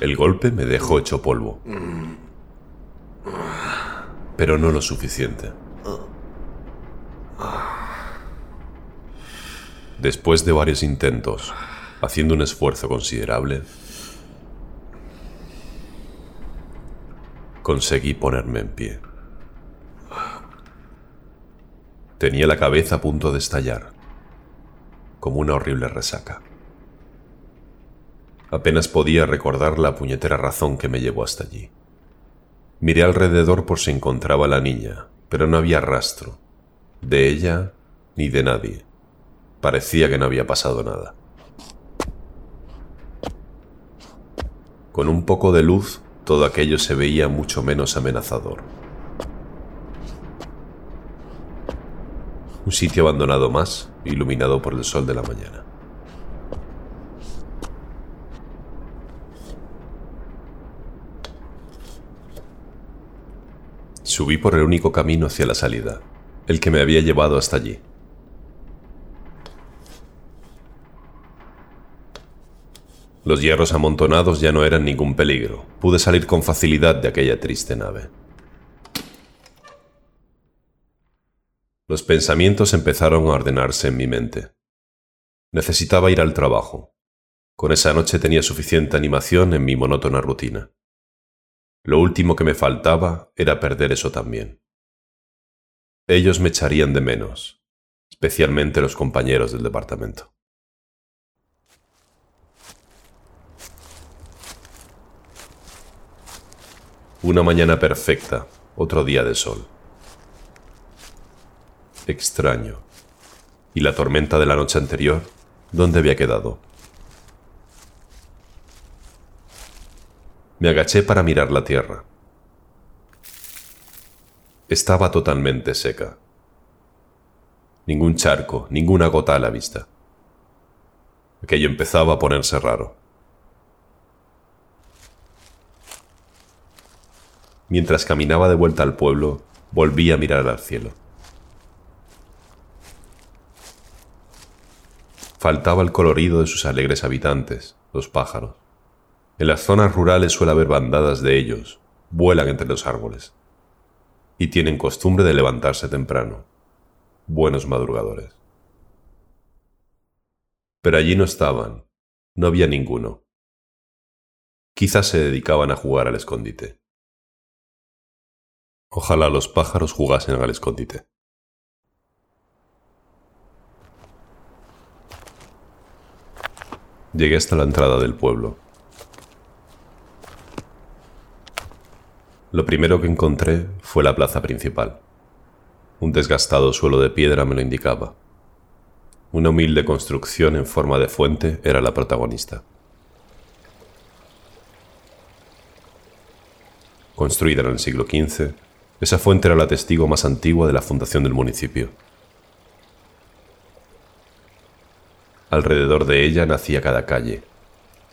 El golpe me dejó hecho polvo. Pero no lo suficiente. Después de varios intentos, haciendo un esfuerzo considerable, conseguí ponerme en pie. Tenía la cabeza a punto de estallar, como una horrible resaca. Apenas podía recordar la puñetera razón que me llevó hasta allí. Miré alrededor por si encontraba a la niña, pero no había rastro, de ella ni de nadie. Parecía que no había pasado nada. Con un poco de luz, todo aquello se veía mucho menos amenazador. Un sitio abandonado más, iluminado por el sol de la mañana. Subí por el único camino hacia la salida, el que me había llevado hasta allí. Los hierros amontonados ya no eran ningún peligro. Pude salir con facilidad de aquella triste nave. Los pensamientos empezaron a ordenarse en mi mente. Necesitaba ir al trabajo. Con esa noche tenía suficiente animación en mi monótona rutina. Lo último que me faltaba era perder eso también. Ellos me echarían de menos, especialmente los compañeros del departamento. Una mañana perfecta, otro día de sol. Extraño. ¿Y la tormenta de la noche anterior? ¿Dónde había quedado? Me agaché para mirar la tierra. Estaba totalmente seca. Ningún charco, ninguna gota a la vista. Aquello empezaba a ponerse raro. Mientras caminaba de vuelta al pueblo, volví a mirar al cielo. Faltaba el colorido de sus alegres habitantes, los pájaros. En las zonas rurales suele haber bandadas de ellos, vuelan entre los árboles. Y tienen costumbre de levantarse temprano. Buenos madrugadores. Pero allí no estaban, no había ninguno. Quizás se dedicaban a jugar al escondite. Ojalá los pájaros jugasen al escondite. Llegué hasta la entrada del pueblo. Lo primero que encontré fue la plaza principal. Un desgastado suelo de piedra me lo indicaba. Una humilde construcción en forma de fuente era la protagonista. Construida en el siglo XV, esa fuente era la testigo más antigua de la fundación del municipio. Alrededor de ella nacía cada calle.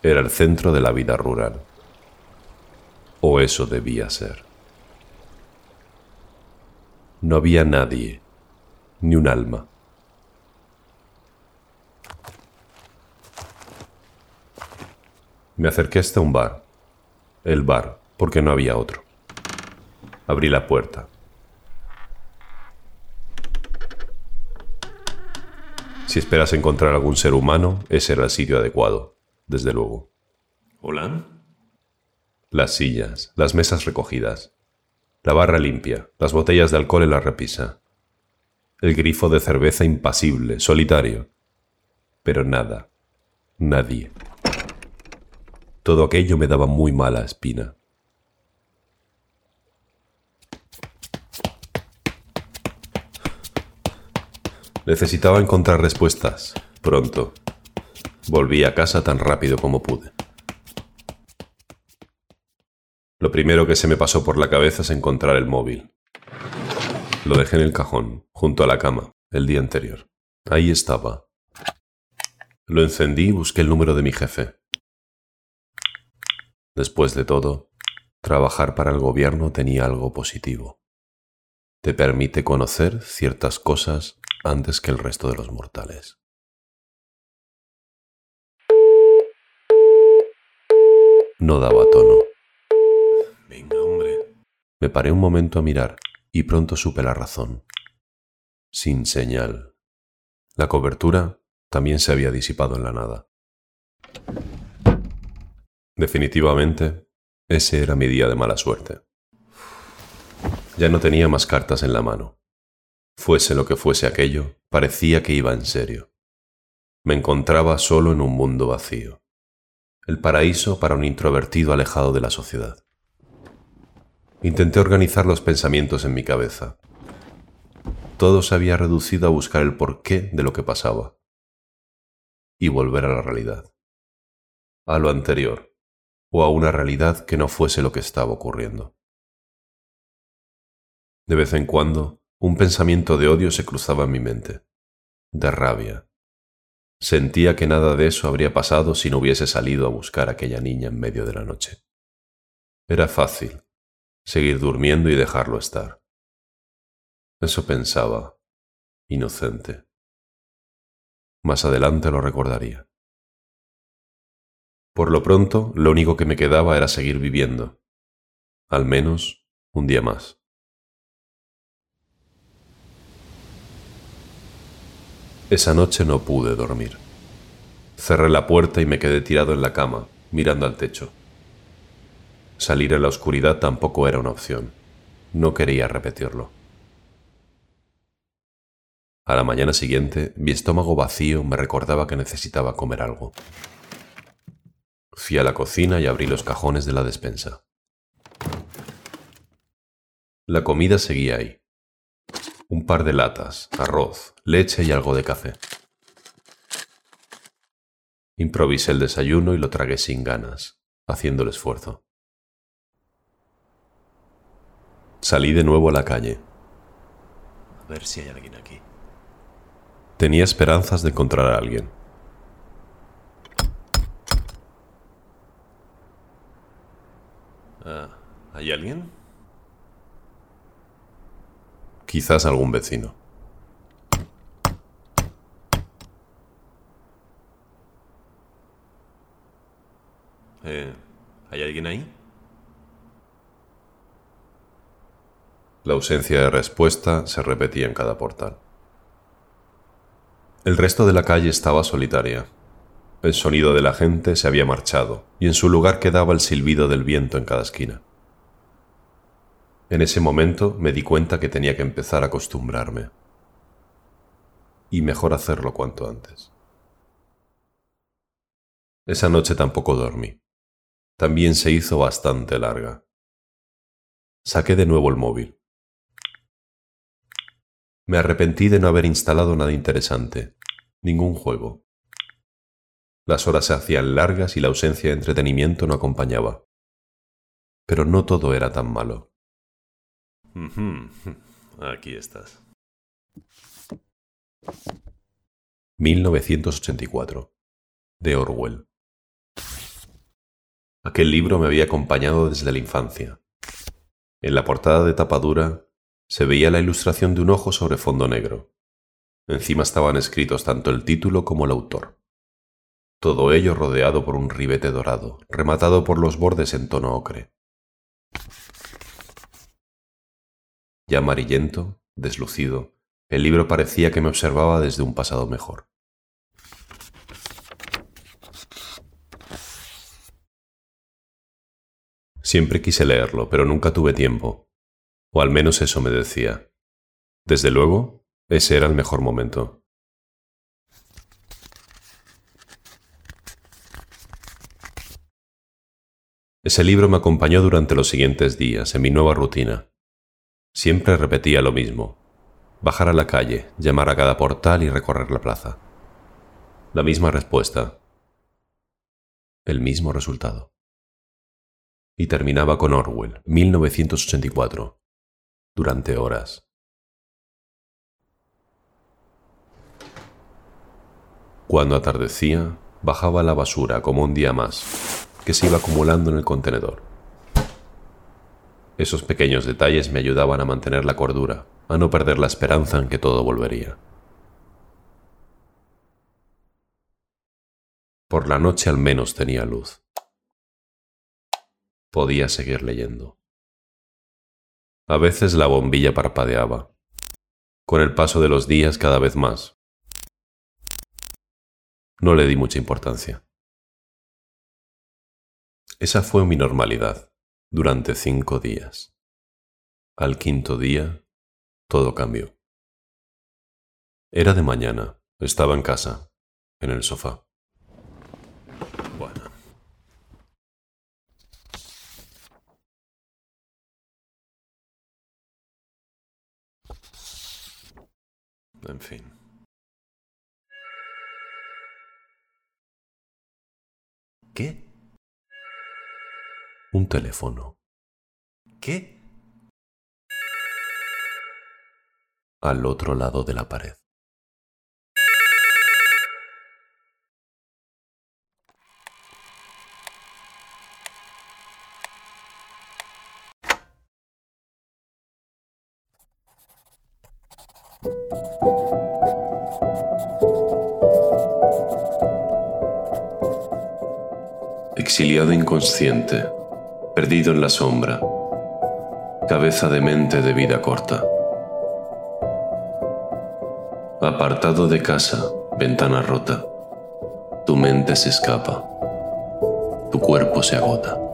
Era el centro de la vida rural. Eso debía ser. No había nadie, ni un alma. Me acerqué hasta un bar. El bar, porque no había otro. Abrí la puerta. Si esperas encontrar algún ser humano, ese era el sitio adecuado, desde luego. ¿Hola? Las sillas, las mesas recogidas, la barra limpia, las botellas de alcohol en la repisa, el grifo de cerveza impasible, solitario. Pero nada, nadie. Todo aquello me daba muy mala espina. Necesitaba encontrar respuestas, pronto. Volví a casa tan rápido como pude. Lo primero que se me pasó por la cabeza es encontrar el móvil. Lo dejé en el cajón, junto a la cama, el día anterior. Ahí estaba. Lo encendí y busqué el número de mi jefe. Después de todo, trabajar para el gobierno tenía algo positivo. Te permite conocer ciertas cosas antes que el resto de los mortales. no daba tono. Me paré un momento a mirar y pronto supe la razón. Sin señal. La cobertura también se había disipado en la nada. Definitivamente, ese era mi día de mala suerte. Ya no tenía más cartas en la mano. Fuese lo que fuese aquello, parecía que iba en serio. Me encontraba solo en un mundo vacío. El paraíso para un introvertido alejado de la sociedad. Intenté organizar los pensamientos en mi cabeza. Todo se había reducido a buscar el porqué de lo que pasaba. Y volver a la realidad. A lo anterior, o a una realidad que no fuese lo que estaba ocurriendo. De vez en cuando, un pensamiento de odio se cruzaba en mi mente, de rabia. Sentía que nada de eso habría pasado si no hubiese salido a buscar a aquella niña en medio de la noche. Era fácil seguir durmiendo y dejarlo estar. Eso pensaba, inocente. Más adelante lo recordaría. Por lo pronto, lo único que me quedaba era seguir viviendo, al menos un día más. Esa noche no pude dormir. Cerré la puerta y me quedé tirado en la cama, mirando al techo. Salir en la oscuridad tampoco era una opción. No quería repetirlo. A la mañana siguiente, mi estómago vacío me recordaba que necesitaba comer algo. Fui a la cocina y abrí los cajones de la despensa. La comida seguía ahí, un par de latas, arroz, leche y algo de café. Improvisé el desayuno y lo tragué sin ganas, haciendo el esfuerzo. Salí de nuevo a la calle. A ver si hay alguien aquí. Tenía esperanzas de encontrar a alguien. Ah, ¿Hay alguien? Quizás algún vecino. Eh, ¿Hay alguien ahí? La ausencia de respuesta se repetía en cada portal. El resto de la calle estaba solitaria. El sonido de la gente se había marchado y en su lugar quedaba el silbido del viento en cada esquina. En ese momento me di cuenta que tenía que empezar a acostumbrarme. Y mejor hacerlo cuanto antes. Esa noche tampoco dormí. También se hizo bastante larga. Saqué de nuevo el móvil. Me arrepentí de no haber instalado nada interesante, ningún juego. Las horas se hacían largas y la ausencia de entretenimiento no acompañaba. Pero no todo era tan malo. Aquí estás. 1984. De Orwell. Aquel libro me había acompañado desde la infancia. En la portada de tapadura se veía la ilustración de un ojo sobre fondo negro. Encima estaban escritos tanto el título como el autor. Todo ello rodeado por un ribete dorado, rematado por los bordes en tono ocre. Ya amarillento, deslucido, el libro parecía que me observaba desde un pasado mejor. Siempre quise leerlo, pero nunca tuve tiempo. O al menos eso me decía. Desde luego, ese era el mejor momento. Ese libro me acompañó durante los siguientes días en mi nueva rutina. Siempre repetía lo mismo. Bajar a la calle, llamar a cada portal y recorrer la plaza. La misma respuesta. El mismo resultado. Y terminaba con Orwell, 1984, durante horas. Cuando atardecía, bajaba la basura como un día más, que se iba acumulando en el contenedor. Esos pequeños detalles me ayudaban a mantener la cordura, a no perder la esperanza en que todo volvería. Por la noche al menos tenía luz. podía seguir leyendo. A veces la bombilla parpadeaba, con el paso de los días cada vez más. No le di mucha importancia. Esa fue mi normalidad durante cinco días. Al quinto día, todo cambió. Era de mañana, estaba en casa, en el sofá. En fin. ¿Qué? Un teléfono. ¿Qué? Al otro lado de la pared. Exiliado inconsciente, perdido en la sombra, cabeza de mente de vida corta. Apartado de casa, ventana rota, tu mente se escapa, tu cuerpo se agota.